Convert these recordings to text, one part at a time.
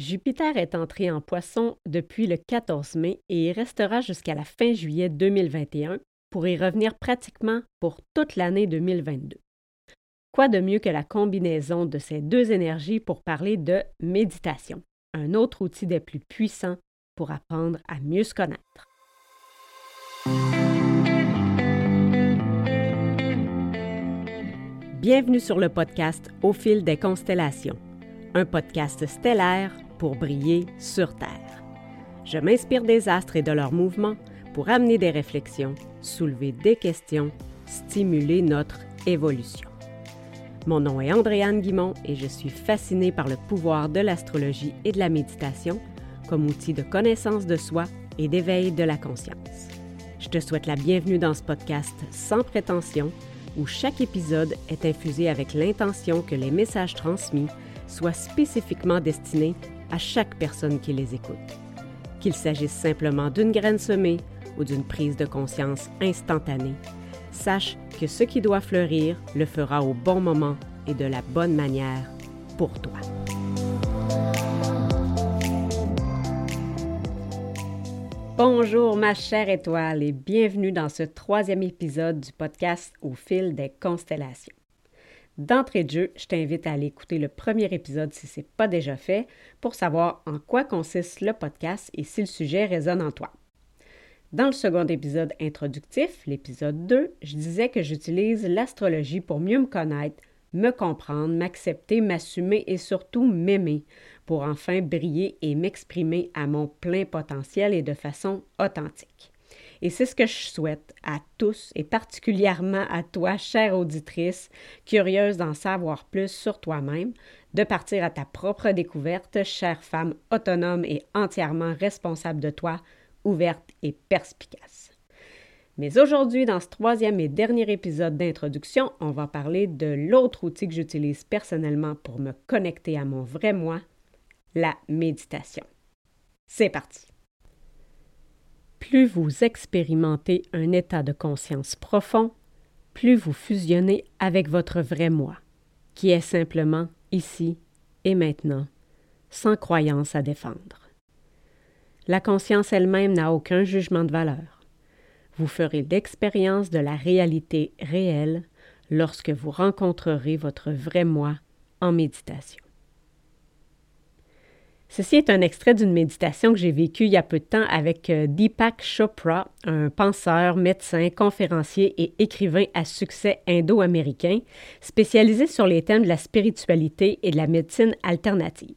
Jupiter est entré en poisson depuis le 14 mai et il restera jusqu'à la fin juillet 2021 pour y revenir pratiquement pour toute l'année 2022. Quoi de mieux que la combinaison de ces deux énergies pour parler de méditation, un autre outil des plus puissants pour apprendre à mieux se connaître? Bienvenue sur le podcast Au fil des constellations, un podcast stellaire pour briller sur Terre. Je m'inspire des astres et de leurs mouvements pour amener des réflexions, soulever des questions, stimuler notre évolution. Mon nom est Andréane Guimont et je suis fascinée par le pouvoir de l'astrologie et de la méditation comme outil de connaissance de soi et d'éveil de la conscience. Je te souhaite la bienvenue dans ce podcast sans prétention où chaque épisode est infusé avec l'intention que les messages transmis soient spécifiquement destinés à chaque personne qui les écoute. Qu'il s'agisse simplement d'une graine semée ou d'une prise de conscience instantanée, sache que ce qui doit fleurir le fera au bon moment et de la bonne manière pour toi. Bonjour ma chère étoile et bienvenue dans ce troisième épisode du podcast Au fil des constellations. D'entrée de jeu, je t'invite à aller écouter le premier épisode si ce n'est pas déjà fait pour savoir en quoi consiste le podcast et si le sujet résonne en toi. Dans le second épisode introductif, l'épisode 2, je disais que j'utilise l'astrologie pour mieux me connaître, me comprendre, m'accepter, m'assumer et surtout m'aimer pour enfin briller et m'exprimer à mon plein potentiel et de façon authentique. Et c'est ce que je souhaite à tous et particulièrement à toi, chère auditrice, curieuse d'en savoir plus sur toi-même, de partir à ta propre découverte, chère femme autonome et entièrement responsable de toi, ouverte et perspicace. Mais aujourd'hui, dans ce troisième et dernier épisode d'introduction, on va parler de l'autre outil que j'utilise personnellement pour me connecter à mon vrai moi, la méditation. C'est parti plus vous expérimentez un état de conscience profond, plus vous fusionnez avec votre vrai moi, qui est simplement ici et maintenant, sans croyance à défendre. La conscience elle-même n'a aucun jugement de valeur. Vous ferez l'expérience de la réalité réelle lorsque vous rencontrerez votre vrai moi en méditation. Ceci est un extrait d'une méditation que j'ai vécue il y a peu de temps avec euh, Deepak Chopra, un penseur, médecin, conférencier et écrivain à succès indo-américain, spécialisé sur les thèmes de la spiritualité et de la médecine alternative.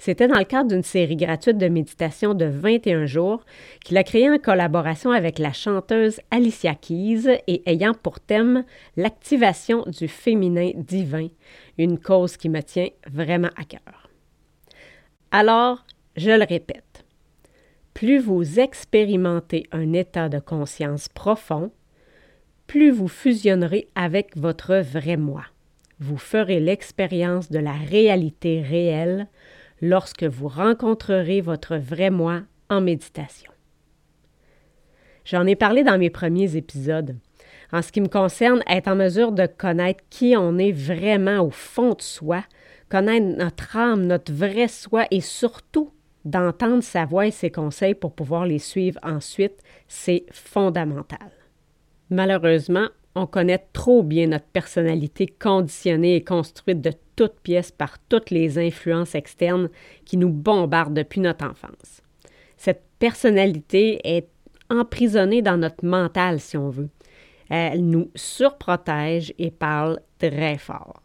C'était dans le cadre d'une série gratuite de méditation de 21 jours qu'il a créé en collaboration avec la chanteuse Alicia Keys et ayant pour thème l'activation du féminin divin, une cause qui me tient vraiment à cœur. Alors, je le répète, plus vous expérimentez un état de conscience profond, plus vous fusionnerez avec votre vrai moi. Vous ferez l'expérience de la réalité réelle lorsque vous rencontrerez votre vrai moi en méditation. J'en ai parlé dans mes premiers épisodes. En ce qui me concerne, être en mesure de connaître qui on est vraiment au fond de soi connaître notre âme, notre vrai soi et surtout d'entendre sa voix et ses conseils pour pouvoir les suivre ensuite, c'est fondamental. Malheureusement, on connaît trop bien notre personnalité conditionnée et construite de toutes pièces par toutes les influences externes qui nous bombardent depuis notre enfance. Cette personnalité est emprisonnée dans notre mental, si on veut. Elle nous surprotège et parle très fort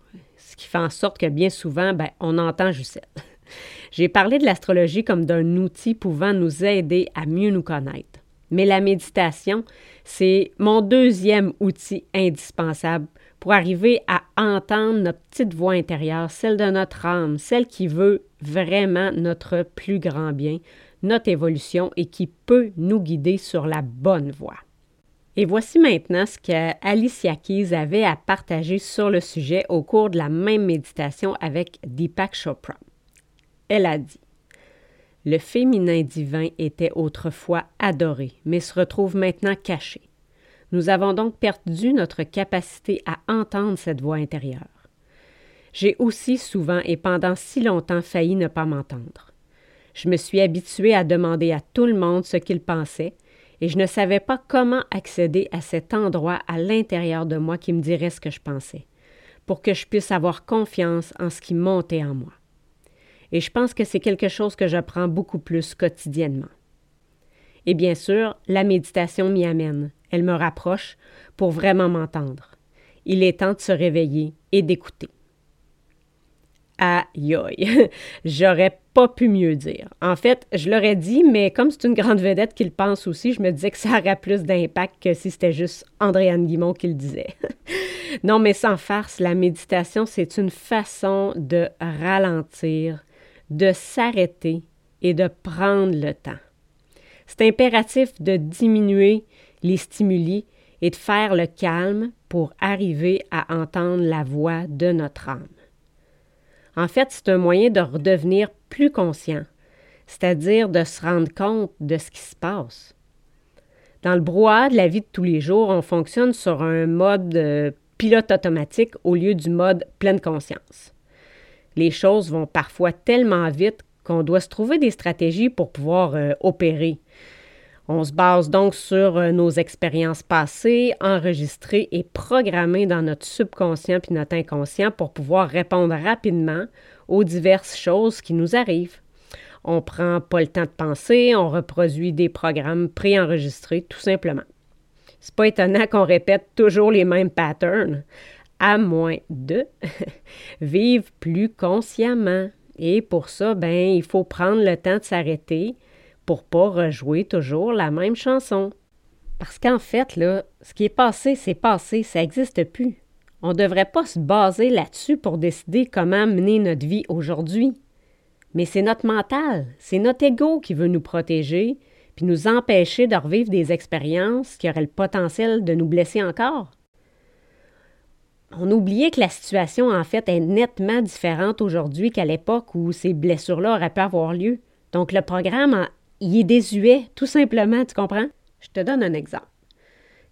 ce qui fait en sorte que bien souvent, ben, on entend elle. J'ai parlé de l'astrologie comme d'un outil pouvant nous aider à mieux nous connaître. Mais la méditation, c'est mon deuxième outil indispensable pour arriver à entendre notre petite voix intérieure, celle de notre âme, celle qui veut vraiment notre plus grand bien, notre évolution et qui peut nous guider sur la bonne voie. Et voici maintenant ce qu'Alicia Keys avait à partager sur le sujet au cours de la même méditation avec Deepak Chopra. Elle a dit Le féminin divin était autrefois adoré, mais se retrouve maintenant caché. Nous avons donc perdu notre capacité à entendre cette voix intérieure. j'ai aussi souvent et pendant si longtemps failli ne pas m'entendre. Je me suis habituée à demander à tout le monde ce qu'il pensait, et je ne savais pas comment accéder à cet endroit à l'intérieur de moi qui me dirait ce que je pensais, pour que je puisse avoir confiance en ce qui montait en moi. Et je pense que c'est quelque chose que j'apprends beaucoup plus quotidiennement. Et bien sûr, la méditation m'y amène. Elle me rapproche pour vraiment m'entendre. Il est temps de se réveiller et d'écouter. Aïe aïe, j'aurais pas pu mieux dire. En fait, je l'aurais dit, mais comme c'est une grande vedette qui le pense aussi, je me disais que ça aurait plus d'impact que si c'était juste Andréane Guimont qui le disait. non, mais sans farce, la méditation, c'est une façon de ralentir, de s'arrêter et de prendre le temps. C'est impératif de diminuer les stimuli et de faire le calme pour arriver à entendre la voix de notre âme. En fait, c'est un moyen de redevenir plus conscient, c'est-à-dire de se rendre compte de ce qui se passe. Dans le brouhaha de la vie de tous les jours, on fonctionne sur un mode pilote automatique au lieu du mode pleine conscience. Les choses vont parfois tellement vite qu'on doit se trouver des stratégies pour pouvoir euh, opérer. On se base donc sur euh, nos expériences passées, enregistrées et programmées dans notre subconscient puis notre inconscient pour pouvoir répondre rapidement aux diverses choses qui nous arrivent. On prend pas le temps de penser, on reproduit des programmes préenregistrés tout simplement. C'est pas étonnant qu'on répète toujours les mêmes patterns, à moins de vivre plus consciemment. Et pour ça, ben, il faut prendre le temps de s'arrêter, pour pas rejouer toujours la même chanson. Parce qu'en fait, là, ce qui est passé, c'est passé, ça n'existe plus. On ne devrait pas se baser là-dessus pour décider comment mener notre vie aujourd'hui. Mais c'est notre mental, c'est notre ego qui veut nous protéger, puis nous empêcher de revivre des expériences qui auraient le potentiel de nous blesser encore. On oubliait que la situation, en fait, est nettement différente aujourd'hui qu'à l'époque où ces blessures-là auraient pu avoir lieu. Donc, le programme il est désuet, tout simplement, tu comprends? Je te donne un exemple.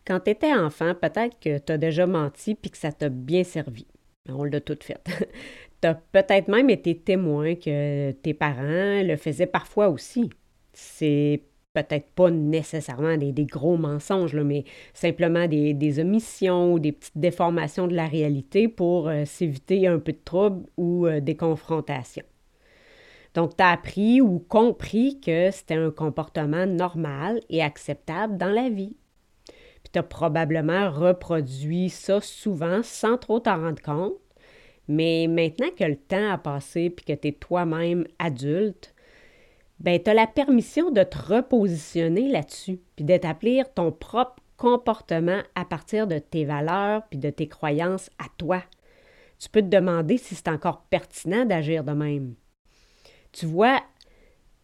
Quand tu étais enfant, peut-être que tu as déjà menti puis que ça t'a bien servi. On l'a tout fait. tu as peut-être même été témoin que tes parents le faisaient parfois aussi. C'est peut-être pas nécessairement des, gros mensonges, mais simplement des, omissions ou des petites déformations de la réalité pour euh, s'éviter un peu de trouble ou euh, des confrontations. Donc, tu as appris ou compris que c'était un comportement normal et acceptable dans la vie. Puis tu as probablement reproduit ça souvent sans trop t'en rendre compte. Mais maintenant que le temps a passé puis que tu es toi-même adulte, ben tu as la permission de te repositionner là-dessus puis d'établir ton propre comportement à partir de tes valeurs puis de tes croyances à toi. Tu peux te demander si c'est encore pertinent d'agir de même. Tu vois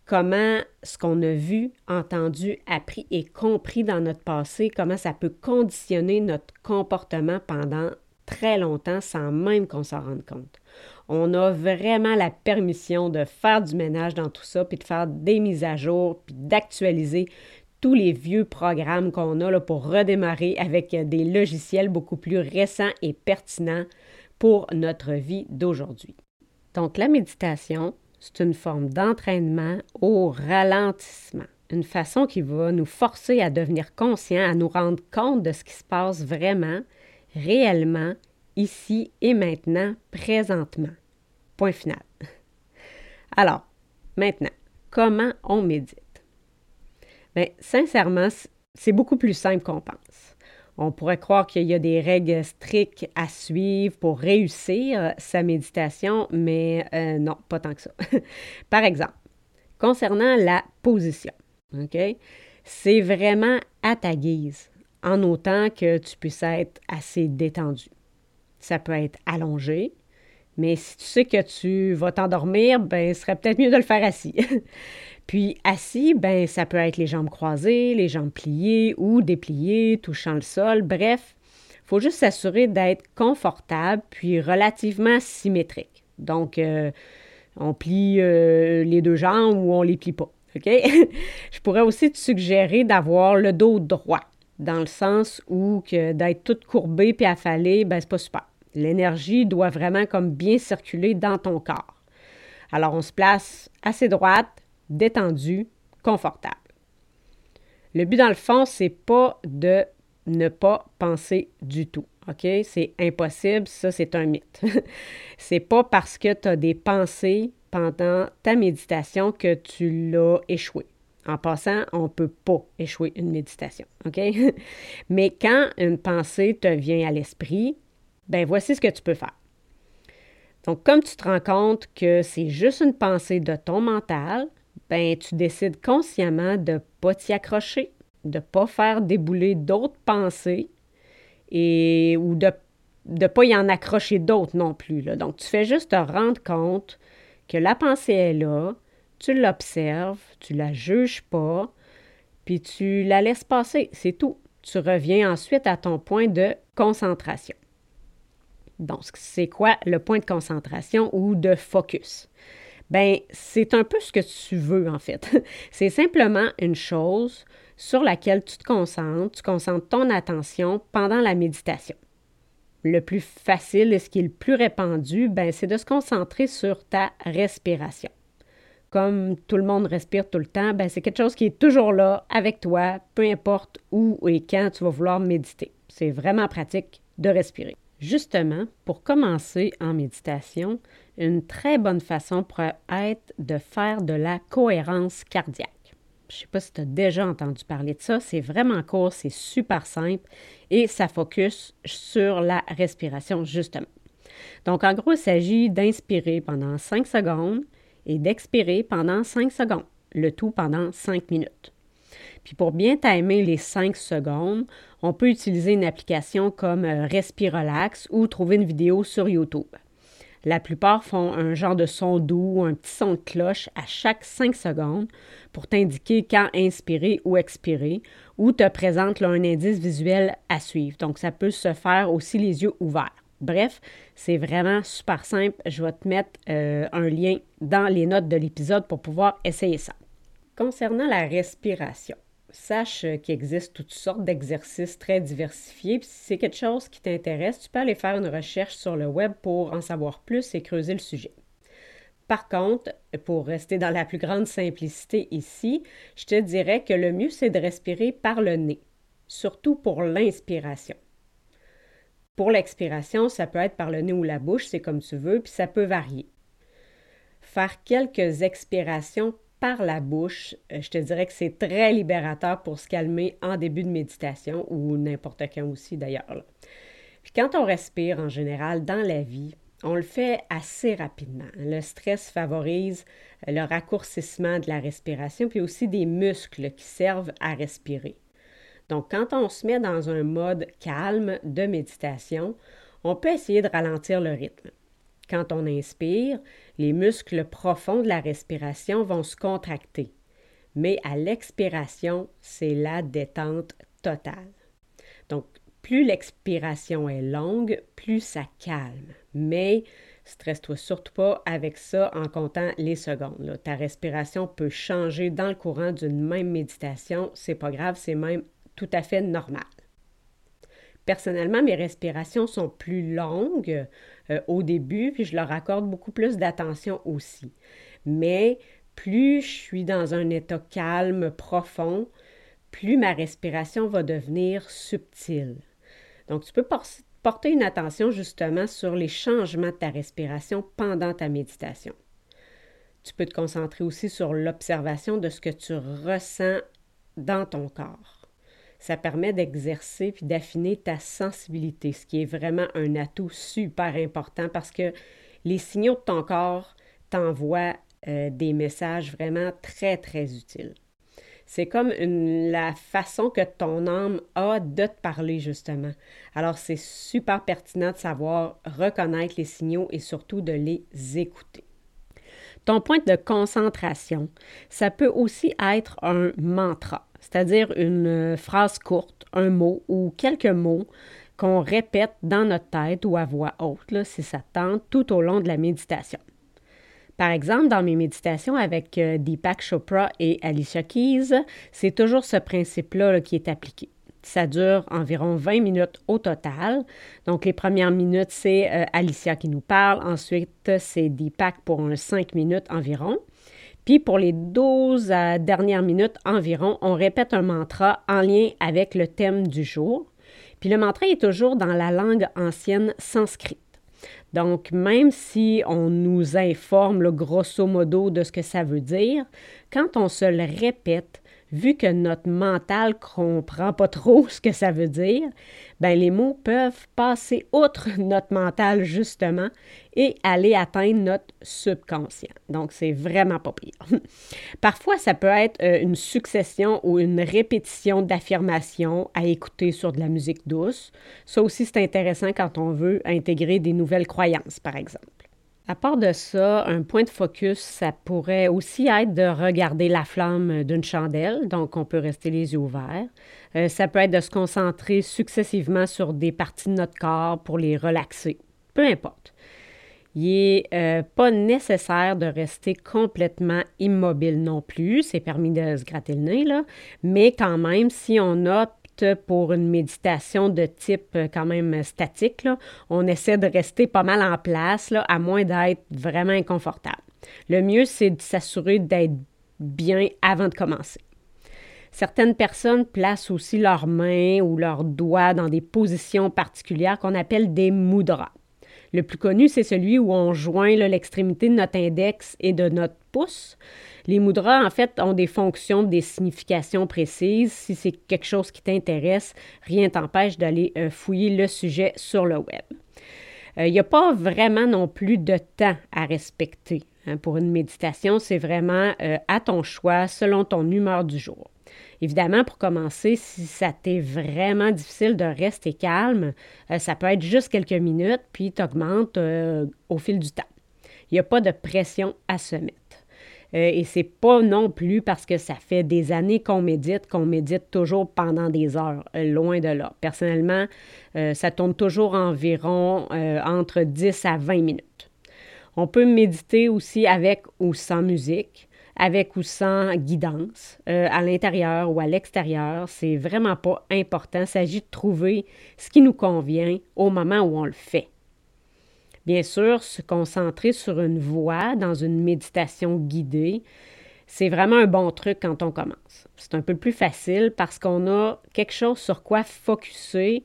comment ce qu'on a vu, entendu, appris et compris dans notre passé, comment ça peut conditionner notre comportement pendant très longtemps sans même qu'on s'en rende compte. On a vraiment la permission de faire du ménage dans tout ça, puis de faire des mises à jour, puis d'actualiser tous les vieux programmes qu'on a là, pour redémarrer avec des logiciels beaucoup plus récents et pertinents pour notre vie d'aujourd'hui. Donc la méditation, c'est une forme d'entraînement au ralentissement, une façon qui va nous forcer à devenir conscients, à nous rendre compte de ce qui se passe vraiment, réellement, ici et maintenant, présentement. Point final. Alors, maintenant, comment on médite? Bien, sincèrement, c'est beaucoup plus simple qu'on pense. On pourrait croire qu'il y a des règles strictes à suivre pour réussir sa méditation, mais euh, non, pas tant que ça. Par exemple, concernant la position? C'est vraiment à ta guise, en autant que tu puisses être assez détendu. Ça peut être allongé, mais si tu sais que tu vas t'endormir, ben, ce serait peut-être mieux de le faire assis. Puis assis, ben ça peut être les jambes croisées, les jambes pliées ou dépliées, touchant le sol. Bref, faut juste s'assurer d'être confortable puis relativement symétrique. Donc, euh, on plie euh, les deux jambes ou on les plie pas. OK? Je pourrais aussi te suggérer d'avoir le dos droit, dans le sens où que d'être toute courbée puis affalée, ben c'est pas super. L'énergie doit vraiment comme bien circuler dans ton corps. Alors, on se place assez droite, détendue, confortable. Le but, dans le fond, c'est pas de ne pas penser du tout. C'est impossible, ça, c'est un mythe. c'est pas parce que tu as des pensées pendant ta méditation que tu l'as échoué. En passant, on ne peut pas échouer une méditation. Mais quand une pensée te vient à l'esprit, ben voici ce que tu peux faire. Donc, comme tu te rends compte que c'est juste une pensée de ton mental, ben tu décides consciemment de pas t'y accrocher, de pas faire débouler d'autres pensées et, ou de ne pas y en accrocher d'autres non plus. Donc, tu fais juste te rendre compte que la pensée est là, tu l'observes, tu la juges pas, puis tu la laisses passer, c'est tout. Tu reviens ensuite à ton point de concentration. Donc, c'est quoi le point de concentration ou de focus? Ben, c'est un peu ce que tu veux en fait. c'est simplement une chose sur laquelle tu te concentres, tu concentres ton attention pendant la méditation. Le plus facile et ce qui est le plus répandu, ben, c'est de se concentrer sur ta respiration. Comme tout le monde respire tout le temps, ben, c'est quelque chose qui est toujours là avec toi, peu importe où et quand tu vas vouloir méditer. C'est vraiment pratique de respirer. Justement, pour commencer en méditation, une très bonne façon pourrait être de faire de la cohérence cardiaque. Je ne sais pas si tu as déjà entendu parler de ça. C'est vraiment court, c'est super simple et ça focus sur la respiration, justement. Donc, en gros, il s'agit d'inspirer pendant 5 secondes et d'expirer pendant 5 secondes, le tout pendant 5 minutes. Puis pour bien timer les 5 secondes, on peut utiliser une application comme euh, Respirelax ou trouver une vidéo sur YouTube. La plupart font un genre de son doux, un petit son de cloche à chaque 5 secondes pour t'indiquer quand inspirer ou expirer ou te présente un indice visuel à suivre. Donc, ça peut se faire aussi les yeux ouverts. Bref, c'est vraiment super simple. Je vais te mettre euh, un lien dans les notes de l'épisode pour pouvoir essayer ça. Concernant la respiration, sache qu'il existe toutes sortes d'exercices très diversifiés. si c'est quelque chose qui t'intéresse, tu peux aller faire une recherche sur le web pour en savoir plus et creuser le sujet. Par contre, pour rester dans la plus grande simplicité ici, je te dirais que le mieux, c'est de respirer par le nez, surtout pour l'inspiration. Pour l'expiration, ça peut être par le nez ou la bouche, c'est comme tu veux, puis ça peut varier. Faire quelques expirations par la bouche, euh, je te dirais que c'est très libérateur pour se calmer en début de méditation ou n'importe quand aussi d'ailleurs. Puis quand on respire en général dans la vie, on le fait assez rapidement. Le stress favorise le raccourcissement de la respiration, puis aussi des muscles qui servent à respirer. Donc, quand on se met dans un mode calme de méditation, on peut essayer de ralentir le rythme. Quand on inspire, les muscles profonds de la respiration vont se contracter. Mais à l'expiration, c'est la détente totale. Donc, plus l'expiration est longue, plus ça calme. Mais stresse-toi surtout pas avec ça en comptant les secondes. Ta respiration peut changer dans le courant d'une même méditation. C'est pas grave, c'est même tout à fait normal. Personnellement, mes respirations sont plus longues euh, au début, puis je leur accorde beaucoup plus d'attention aussi. Mais plus je suis dans un état calme, profond, plus ma respiration va devenir subtile. Donc, tu peux porter une attention justement sur les changements de ta respiration pendant ta méditation. Tu peux te concentrer aussi sur l'observation de ce que tu ressens dans ton corps ça permet d'exercer puis d'affiner ta sensibilité, ce qui est vraiment un atout super important parce que les signaux de ton corps t'envoient euh, des messages vraiment très, très utiles. C'est comme la façon que ton âme a de te parler, justement. Alors, c'est super pertinent de savoir reconnaître les signaux et surtout de les écouter. Ton point de concentration, ça peut aussi être un mantra c'est-à-dire une euh, phrase courte, un mot ou quelques mots qu'on répète dans notre tête ou à voix haute, si ça tente, tout au long de la méditation. Par exemple, dans mes méditations avec euh, Deepak Chopra et Alicia Keys, c'est toujours ce principe-là qui est appliqué. Ça dure environ 20 minutes au total. Donc, les premières minutes, c'est euh, Alicia qui nous parle. Ensuite, c'est Deepak pour un 5 minutes environ. Puis pour les 12 dernières minutes environ, on répète un mantra en lien avec le thème du jour. Puis le mantra est toujours dans la langue ancienne sanskrit. Donc, même si on nous informe le grosso modo de ce que ça veut dire, quand on se le répète, vu que notre mental comprend pas trop ce que ça veut dire, ben les mots peuvent passer outre notre mental justement et aller atteindre notre subconscient. Donc c'est vraiment pas pire. Parfois ça peut être euh, une succession ou une répétition d'affirmations à écouter sur de la musique douce. Ça aussi c'est intéressant quand on veut intégrer des nouvelles croyances par exemple. À part de ça, un point de focus, ça pourrait aussi être de regarder la flamme d'une chandelle, donc on peut rester les yeux ouverts. Euh, ça peut être de se concentrer successivement sur des parties de notre corps pour les relaxer, peu importe. Il n'est euh, pas nécessaire de rester complètement immobile non plus, c'est permis de se gratter le nez, mais quand même, si on a pour une méditation de type euh, quand même statique, on essaie de rester pas mal en place, à moins d'être vraiment inconfortable. Le mieux, c'est de s'assurer d'être bien avant de commencer. Certaines personnes placent aussi leurs mains ou leurs doigts dans des positions particulières qu'on appelle des mudras. Le plus connu, c'est celui où on joint l'extrémité de notre index et de notre pouce. Les mudras, en fait, ont des fonctions, des significations précises. Si c'est quelque chose qui t'intéresse, rien t'empêche d'aller euh, fouiller le sujet sur le web. Euh, il n'y a pas vraiment non plus de temps à respecter hein, pour une méditation. C'est vraiment euh, à ton choix, selon ton humeur du jour. Évidemment, pour commencer, si ça t'est vraiment difficile de rester calme, ça peut être juste quelques minutes, puis tu au fil du temps. Il n'y a pas de pression à se mettre. Euh, et c'est pas non plus parce que ça fait des années qu'on médite qu'on médite toujours pendant des heures, euh, loin de là. Personnellement, euh, ça tourne toujours environ entre 10 à 20 minutes. On peut méditer aussi avec ou sans musique, avec ou sans guidance, à l'intérieur ou à l'extérieur. C'est vraiment pas important. Il s'agit de trouver ce qui nous convient au moment où on le fait. Bien sûr, se concentrer sur une voix dans une méditation guidée, c'est vraiment un bon truc quand on commence. C'est un peu plus facile parce qu'on a quelque chose sur quoi focuser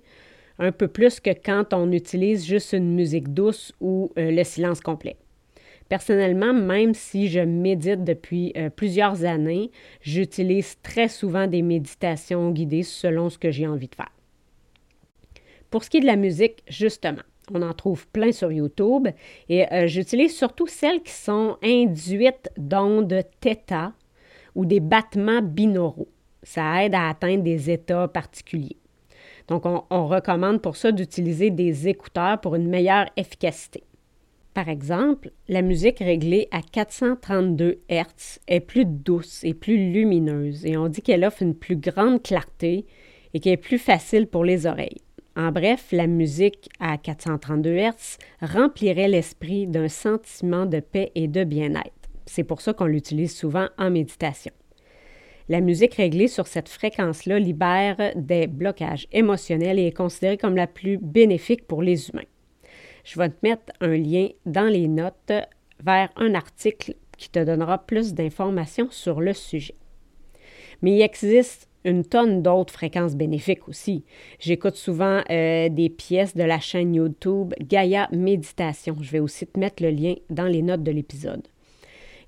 un peu plus que quand on utilise juste une musique douce ou euh, le silence complet. Personnellement, même si je médite depuis euh, plusieurs années, j'utilise très souvent des méditations guidées selon ce que j'ai envie de faire. Pour ce qui est de la musique, justement, on en trouve plein sur YouTube. Et euh, j'utilise surtout celles qui sont induites d'ondes θ ou des battements binauraux. Ça aide à atteindre des états particuliers. Donc, on, on recommande pour ça d'utiliser des écouteurs pour une meilleure efficacité. Par exemple, la musique réglée à 432 Hz est plus douce et plus lumineuse et on dit qu'elle offre une plus grande clarté et qu'elle est plus facile pour les oreilles. En bref, la musique à 432 Hz remplirait l'esprit d'un sentiment de paix et de bien-être. C'est pour ça qu'on l'utilise souvent en méditation. La musique réglée sur cette fréquence-là libère des blocages émotionnels et est considérée comme la plus bénéfique pour les humains. Je vais te mettre un lien dans les notes vers un article qui te donnera plus d'informations sur le sujet. Mais il existe une tonne d'autres fréquences bénéfiques aussi. J'écoute souvent euh, des pièces de la chaîne YouTube Gaia Méditation. Je vais aussi te mettre le lien dans les notes de l'épisode.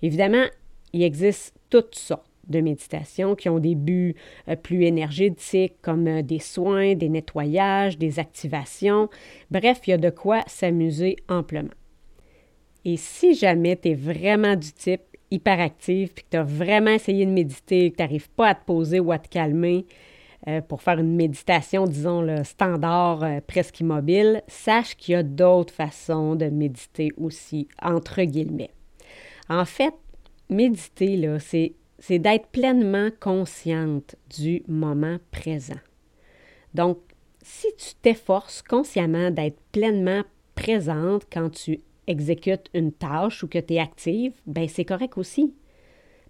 Évidemment, il existe toutes sortes de méditations qui ont des buts euh, plus énergétiques comme euh, des soins, des nettoyages, des activations. Bref, il y a de quoi s'amuser amplement. Et si jamais tu es vraiment du type hyperactive, puis que tu as vraiment essayé de méditer, que tu n'arrives pas à te poser ou à te calmer euh, pour faire une méditation, disons, standard euh, presque immobile, sache qu'il y a d'autres façons de méditer aussi, entre guillemets. En fait, méditer, c'est d'être pleinement consciente du moment présent. Donc, si tu t'efforces consciemment d'être pleinement présente quand tu exécutes une tâche ou que tu es active, ben c'est correct aussi.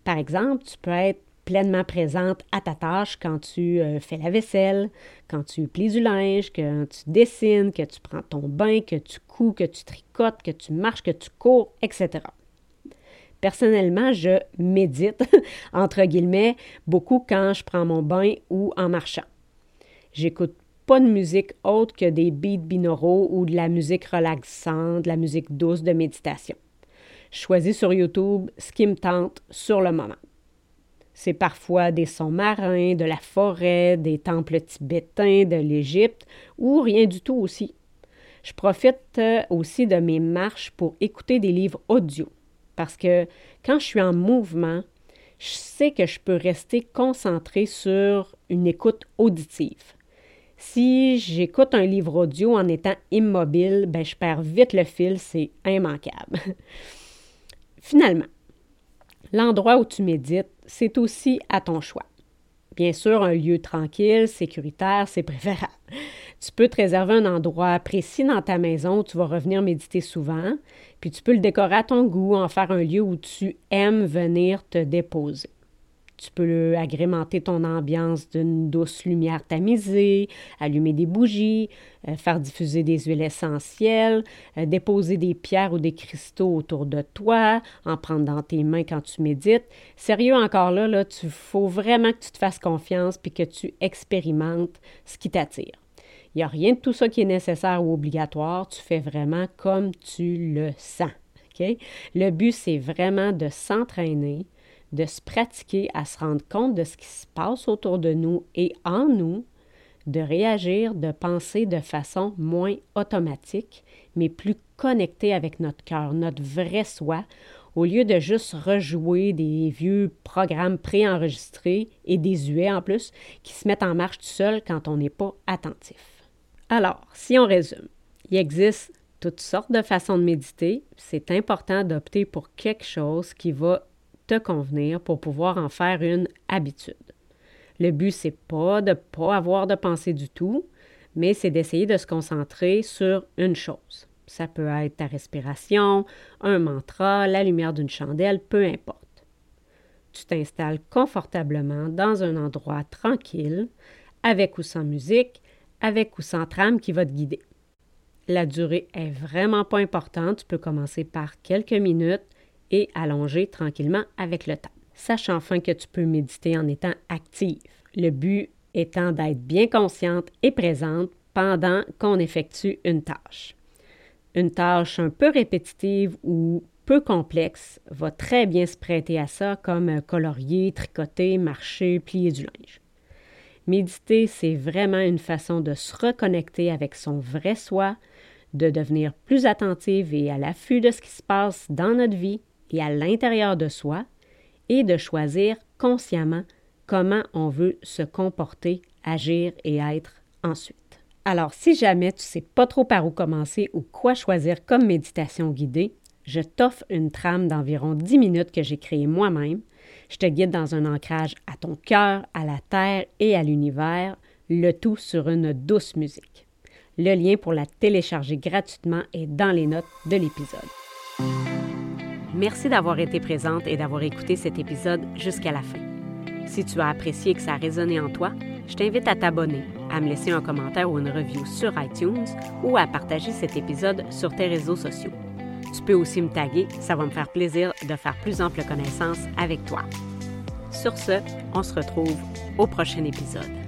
Par exemple, tu peux être pleinement présente à ta tâche quand tu euh, fais la vaisselle, quand tu plies du linge, que tu dessines, que tu prends ton bain, que tu couds, que tu tricotes, que tu marches, que tu cours, etc. Personnellement, je médite, entre guillemets, beaucoup quand je prends mon bain ou en marchant. J'écoute pas de musique autre que des beats binauraux ou de la musique relaxante, de la musique douce de méditation. Je choisis sur YouTube ce qui me tente sur le moment. C'est parfois des sons marins, de la forêt, des temples tibétains, de l'Égypte ou rien du tout aussi. Je profite euh, aussi de mes marches pour écouter des livres audio parce que quand je suis en mouvement, je sais que je peux rester concentré sur une écoute auditive. Si j'écoute un livre audio en étant immobile, ben je perds vite le fil, c'est immanquable. Finalement, l'endroit où tu médites, c'est aussi à ton choix. Bien sûr, un lieu tranquille, sécuritaire, c'est préférable. Tu peux te réserver un endroit précis dans ta maison où tu vas revenir méditer souvent, puis tu peux le décorer à ton goût, en faire un lieu où tu aimes venir te déposer. Tu peux agrémenter ton ambiance d'une douce lumière tamisée, allumer des bougies, euh, faire diffuser des huiles essentielles, euh, déposer des pierres ou des cristaux autour de toi, en prendre dans tes mains quand tu médites. Sérieux encore là, là, tu faut vraiment que tu te fasses confiance puis que tu expérimentes ce qui t'attire. Il n'y a rien de tout ça qui est nécessaire ou obligatoire. Tu fais vraiment comme tu le sens. Le but, c'est vraiment de s'entraîner, de se pratiquer à se rendre compte de ce qui se passe autour de nous et en nous, de réagir, de penser de façon moins automatique, mais plus connectée avec notre cœur, notre vrai soi, au lieu de juste rejouer des vieux programmes préenregistrés et désuets en plus, qui se mettent en marche tout seul quand on n'est pas attentif. Alors, si on résume, il existe toutes sortes de façons de méditer. C'est important d'opter pour quelque chose qui va te convenir pour pouvoir en faire une habitude. Le but, c'est pas de pas avoir de pensée du tout, mais c'est d'essayer de se concentrer sur une chose. Ça peut être ta respiration, un mantra, la lumière d'une chandelle, peu importe. Tu t'installes confortablement dans un endroit tranquille, avec ou sans musique, avec ou sans trame qui va te guider. La durée est vraiment pas importante. Tu peux commencer par quelques minutes allonger tranquillement avec le temps. Sache enfin que tu peux méditer en étant active. Le but étant d'être bien consciente et présente pendant qu'on effectue une tâche. Une tâche un peu répétitive ou peu complexe va très bien se prêter à ça comme colorier, tricoter, marcher, plier du linge. Méditer, c'est vraiment une façon de se reconnecter avec son vrai soi, de devenir plus attentive et à l'affût de ce qui se passe dans notre vie et à l'intérieur de soi et de choisir consciemment comment on veut se comporter, agir et être ensuite. Alors, si jamais tu ne sais pas trop par où commencer ou quoi choisir comme méditation guidée, je t'offre une trame d'environ 10 minutes que j'ai créée moi-même. Je te guide dans un ancrage à ton cœur, à la terre et à l'univers, le tout sur une douce musique. Le lien pour la télécharger gratuitement est dans les notes de l'épisode. Merci d'avoir été présente et d'avoir écouté cet épisode jusqu'à la fin. Si tu as apprécié que ça a résonné en toi, je t'invite à t'abonner, à me laisser un commentaire ou une review sur iTunes ou à partager cet épisode sur tes réseaux sociaux. Tu peux aussi me taguer, ça va me faire plaisir de faire plus ample connaissance avec toi. Sur ce, on se retrouve au prochain épisode.